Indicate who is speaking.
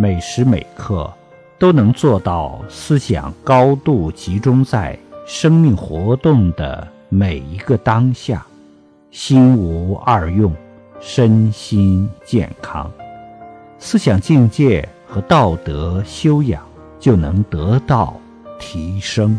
Speaker 1: 每时每刻都能做到思想高度集中在生命活动的每一个当下心无二用身心健康。思想境界和道德修养就能得到提升。